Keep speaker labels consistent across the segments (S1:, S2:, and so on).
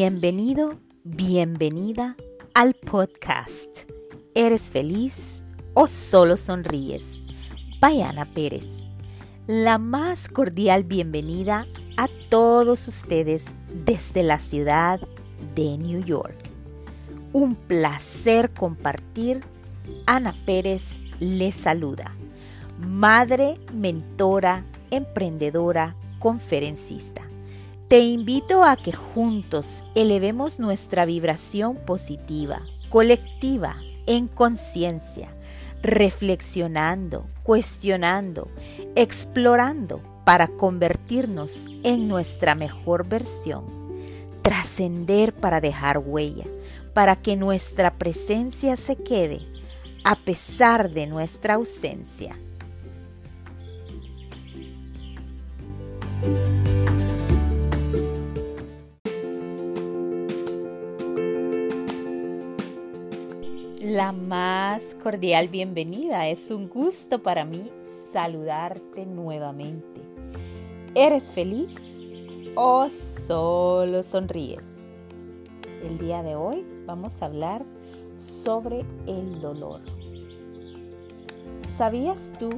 S1: Bienvenido, bienvenida al podcast. ¿Eres feliz o solo sonríes? Bayana Pérez. La más cordial bienvenida a todos ustedes desde la ciudad de New York. Un placer compartir. Ana Pérez les saluda. Madre, mentora, emprendedora, conferencista. Te invito a que juntos elevemos nuestra vibración positiva, colectiva, en conciencia, reflexionando, cuestionando, explorando para convertirnos en nuestra mejor versión, trascender para dejar huella, para que nuestra presencia se quede a pesar de nuestra ausencia. La más cordial bienvenida. Es un gusto para mí saludarte nuevamente. ¿Eres feliz o solo sonríes? El día de hoy vamos a hablar sobre el dolor. ¿Sabías tú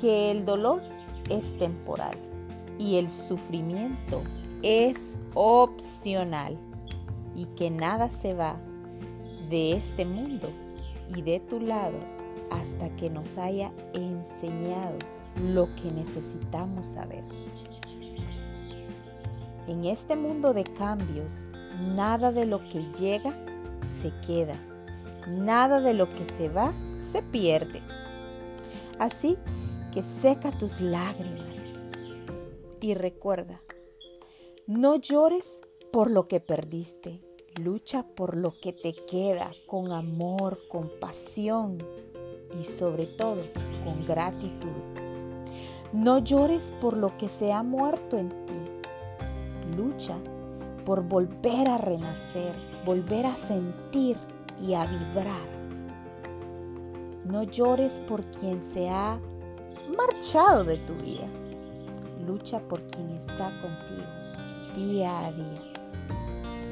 S1: que el dolor es temporal y el sufrimiento es opcional y que nada se va de este mundo y de tu lado hasta que nos haya enseñado lo que necesitamos saber. En este mundo de cambios, nada de lo que llega se queda, nada de lo que se va se pierde. Así que seca tus lágrimas y recuerda, no llores por lo que perdiste, Lucha por lo que te queda con amor, con pasión y sobre todo con gratitud. No llores por lo que se ha muerto en ti. Lucha por volver a renacer, volver a sentir y a vibrar. No llores por quien se ha marchado de tu vida. Lucha por quien está contigo día a día.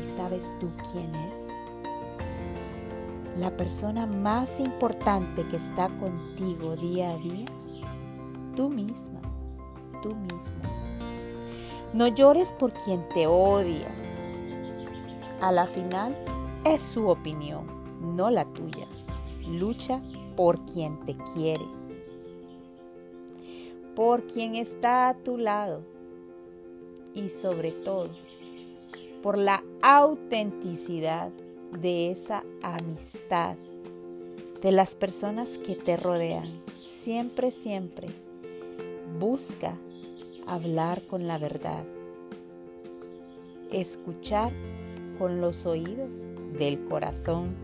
S1: ¿Y sabes tú quién es? La persona más importante que está contigo día a día, tú misma, tú mismo. No llores por quien te odia. A la final es su opinión, no la tuya. Lucha por quien te quiere, por quien está a tu lado y sobre todo por la autenticidad de esa amistad, de las personas que te rodean. Siempre, siempre busca hablar con la verdad, escuchar con los oídos del corazón.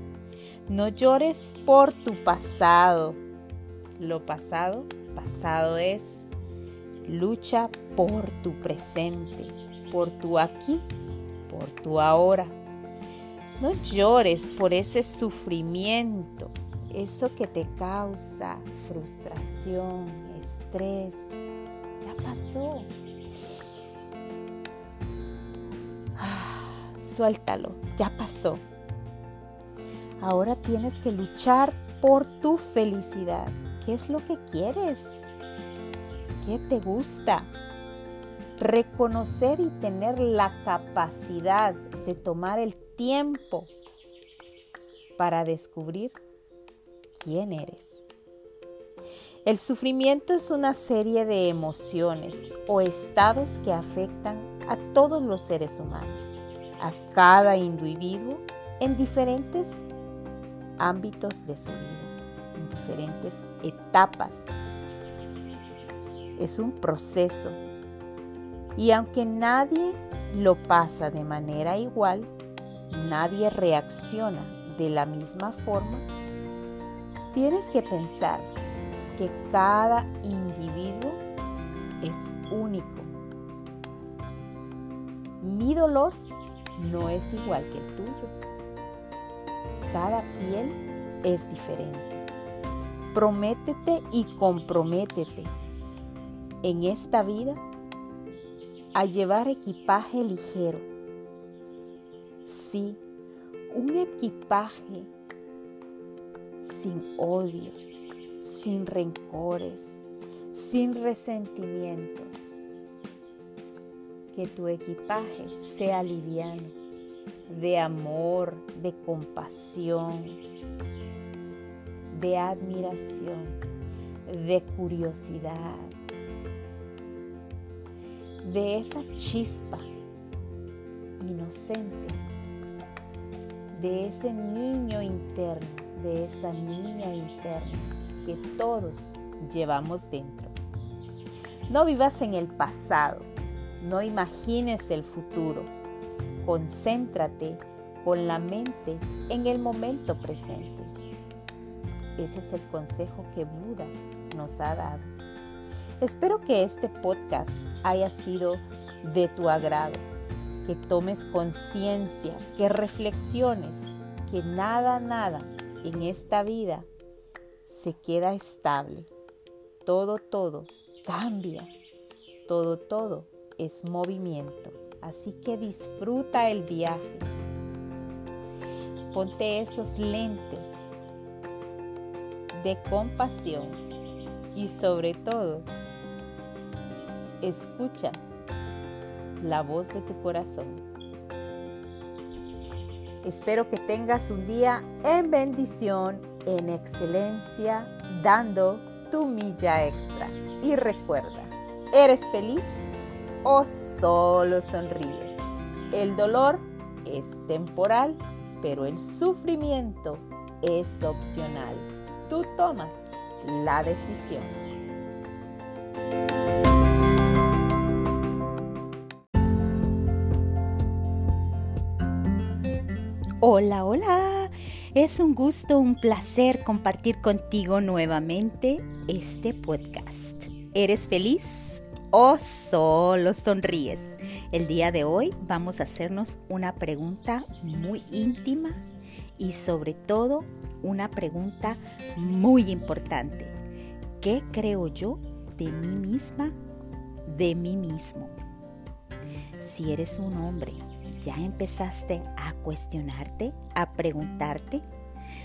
S1: No llores por tu pasado. Lo pasado, pasado es. Lucha por tu presente, por tu aquí por tu ahora. No llores por ese sufrimiento, eso que te causa frustración, estrés. Ya pasó. Ah, suéltalo, ya pasó. Ahora tienes que luchar por tu felicidad. ¿Qué es lo que quieres? ¿Qué te gusta? Reconocer y tener la capacidad de tomar el tiempo para descubrir quién eres. El sufrimiento es una serie de emociones o estados que afectan a todos los seres humanos, a cada individuo en diferentes ámbitos de su vida, en diferentes etapas. Es un proceso y aunque nadie lo pasa de manera igual, nadie reacciona de la misma forma, tienes que pensar que cada individuo es único. Mi dolor no es igual que el tuyo. Cada piel es diferente. Prométete y comprométete en esta vida a llevar equipaje ligero, Sí, un equipaje sin odios, sin rencores, sin resentimientos. Que tu equipaje sea liviano, de amor, de compasión, de admiración, de curiosidad, de esa chispa inocente, de ese niño interno, de esa niña interna que todos llevamos dentro. No vivas en el pasado, no imagines el futuro, concéntrate con la mente en el momento presente. Ese es el consejo que Buda nos ha dado. Espero que este podcast haya sido de tu agrado, que tomes conciencia, que reflexiones, que nada, nada en esta vida se queda estable. Todo, todo cambia. Todo, todo es movimiento. Así que disfruta el viaje. Ponte esos lentes de compasión y sobre todo, escucha la voz de tu corazón. Espero que tengas un día en bendición, en excelencia, dando tu milla extra. Y recuerda, ¿eres feliz o solo sonríes? El dolor es temporal, pero el sufrimiento es opcional tú tomas la decisión. Hola, hola. Es un gusto, un placer compartir contigo nuevamente este podcast. ¿Eres feliz o solo sonríes? El día de hoy vamos a hacernos una pregunta muy íntima y sobre todo una pregunta muy importante. ¿Qué creo yo de mí misma, de mí mismo? Si eres un hombre, ¿ya empezaste a cuestionarte, a preguntarte?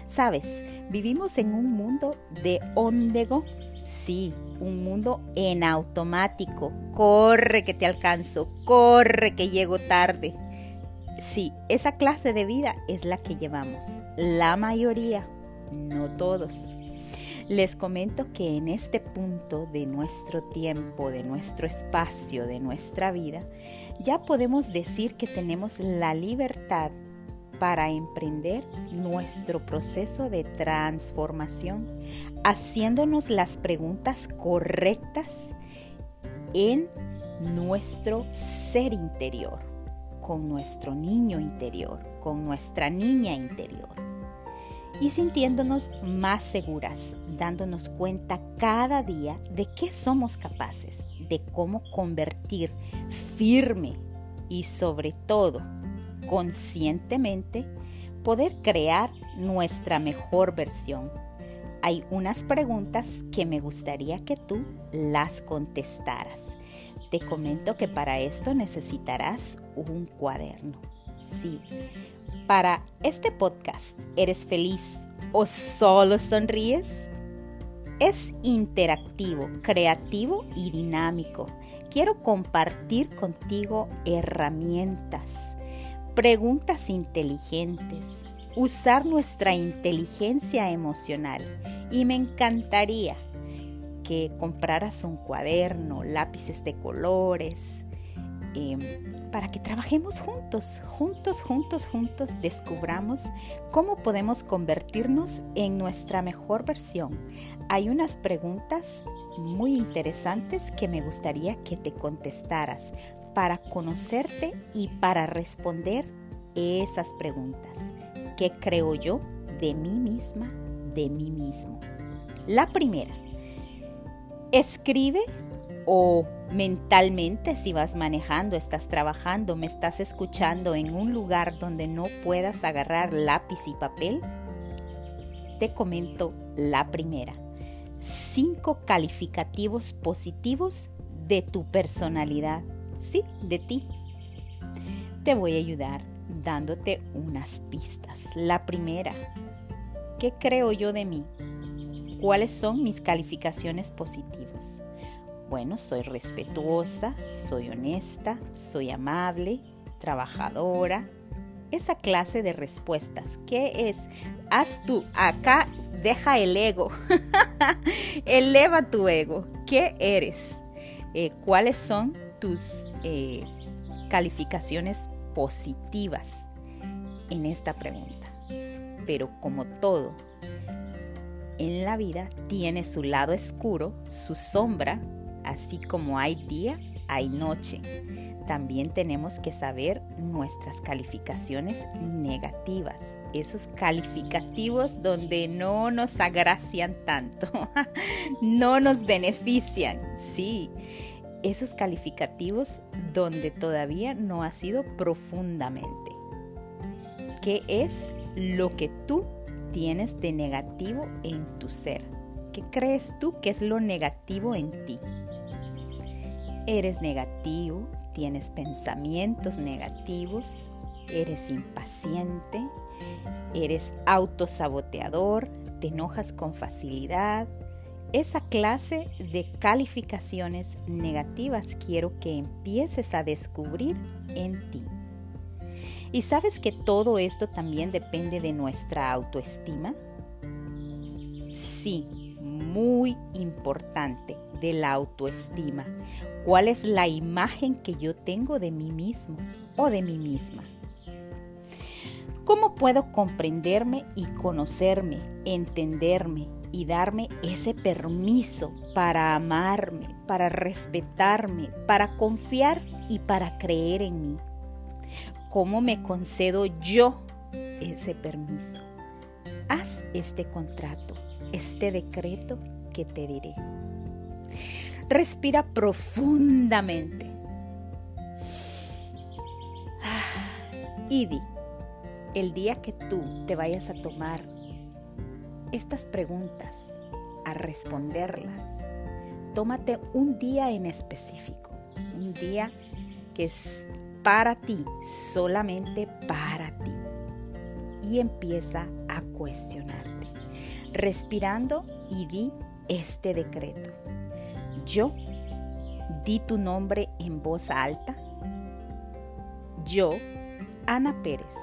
S1: Sabes, vivimos en un mundo de ondego. Sí, un mundo en automático. Corre que te alcanzo, corre que llego tarde. Sí, esa clase de vida es la que llevamos. La mayoría, no todos. Les comento que en este punto de nuestro tiempo, de nuestro espacio, de nuestra vida, ya podemos decir que tenemos la libertad para emprender nuestro proceso de transformación, haciéndonos las preguntas correctas en nuestro ser interior con nuestro niño interior, con nuestra niña interior. Y sintiéndonos más seguras, dándonos cuenta cada día de qué somos capaces, de cómo convertir firme y sobre todo conscientemente poder crear nuestra mejor versión. Hay unas preguntas que me gustaría que tú las contestaras te comento que para esto necesitarás un cuaderno. Sí. Para este podcast, ¿eres feliz o solo sonríes? Es interactivo, creativo y dinámico. Quiero compartir contigo herramientas, preguntas inteligentes, usar nuestra inteligencia emocional y me encantaría que compraras un cuaderno, lápices de colores, em, para que trabajemos juntos, juntos, juntos, juntos, descubramos cómo podemos convertirnos en nuestra mejor versión. Hay unas preguntas muy interesantes que me gustaría que te contestaras para conocerte y para responder esas preguntas. ¿Qué creo yo de mí misma, de mí mismo? La primera, Escribe o mentalmente si vas manejando, estás trabajando, me estás escuchando en un lugar donde no puedas agarrar lápiz y papel, te comento la primera. Cinco calificativos positivos de tu personalidad. Sí, de ti. Te voy a ayudar dándote unas pistas. La primera, ¿qué creo yo de mí? ¿Cuáles son mis calificaciones positivas? Bueno, soy respetuosa, soy honesta, soy amable, trabajadora. Esa clase de respuestas. ¿Qué es? Haz tú. Acá deja el ego. Eleva tu ego. ¿Qué eres? Eh, ¿Cuáles son tus eh, calificaciones positivas en esta pregunta? Pero como todo, en la vida tiene su lado oscuro, su sombra, así como hay día, hay noche. También tenemos que saber nuestras calificaciones negativas, esos calificativos donde no nos agracian tanto, no nos benefician, sí, esos calificativos donde todavía no ha sido profundamente. ¿Qué es lo que tú tienes de negativo en tu ser? ¿Qué crees tú que es lo negativo en ti? Eres negativo, tienes pensamientos negativos, eres impaciente, eres autosaboteador, te enojas con facilidad. Esa clase de calificaciones negativas quiero que empieces a descubrir en ti. ¿Y sabes que todo esto también depende de nuestra autoestima? Sí, muy importante de la autoestima. ¿Cuál es la imagen que yo tengo de mí mismo o de mí misma? ¿Cómo puedo comprenderme y conocerme, entenderme y darme ese permiso para amarme, para respetarme, para confiar y para creer en mí? ¿Cómo me concedo yo ese permiso? Haz este contrato, este decreto que te diré. Respira profundamente. Y di, el día que tú te vayas a tomar estas preguntas, a responderlas, tómate un día en específico, un día que es para ti, solamente para ti. Y empieza a cuestionarte, respirando y di este decreto. Yo di tu nombre en voz alta. Yo, Ana Pérez,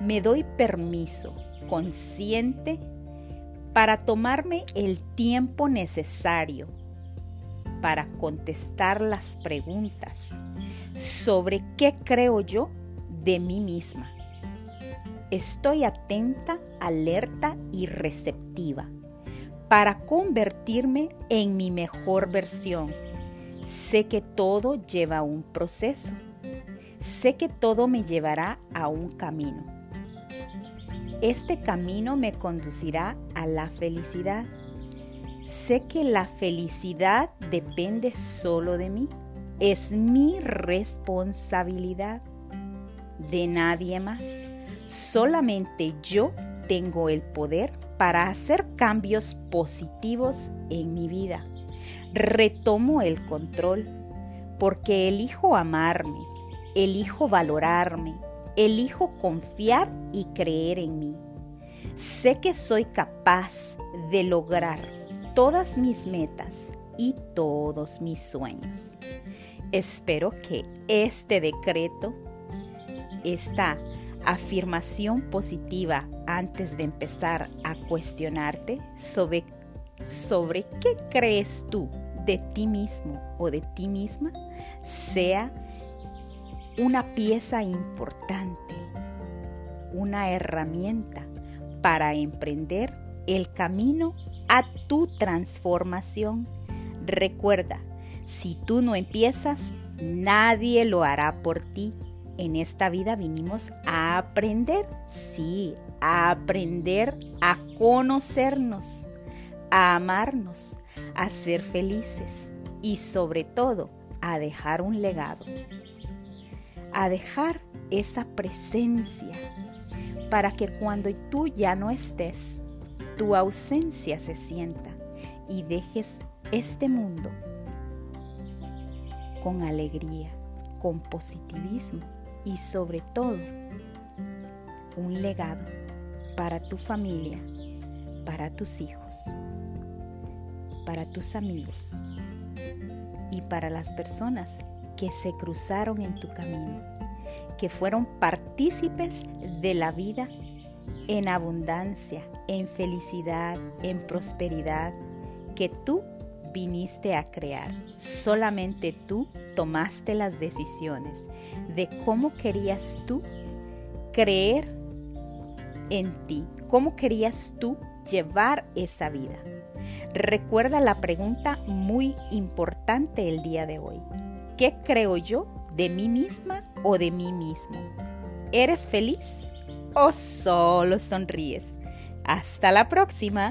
S1: me doy permiso consciente para tomarme el tiempo necesario para contestar las preguntas sobre qué creo yo de mí misma. Estoy atenta, alerta y receptiva para convertirme en mi mejor versión. Sé que todo lleva un proceso. Sé que todo me llevará a un camino. Este camino me conducirá a la felicidad. Sé que la felicidad depende solo de mí. Es mi responsabilidad, de nadie más. Solamente yo tengo el poder para hacer cambios positivos en mi vida. Retomo el control porque elijo amarme, elijo valorarme, elijo confiar y creer en mí. Sé que soy capaz de lograr todas mis metas y todos mis sueños. Espero que este decreto, esta afirmación positiva antes de empezar a cuestionarte sobre, sobre qué crees tú de ti mismo o de ti misma sea una pieza importante, una herramienta para emprender el camino a tu transformación. Recuerda, si tú no empiezas, nadie lo hará por ti. En esta vida vinimos a aprender, sí, a aprender a conocernos, a amarnos, a ser felices y sobre todo a dejar un legado, a dejar esa presencia para que cuando tú ya no estés, tu ausencia se sienta y dejes este mundo con alegría, con positivismo y sobre todo un legado para tu familia, para tus hijos, para tus amigos y para las personas que se cruzaron en tu camino, que fueron partícipes de la vida en abundancia, en felicidad, en prosperidad, que tú viniste a crear. Solamente tú tomaste las decisiones de cómo querías tú creer en ti, cómo querías tú llevar esa vida. Recuerda la pregunta muy importante el día de hoy. ¿Qué creo yo de mí misma o de mí mismo? ¿Eres feliz o solo sonríes? Hasta la próxima.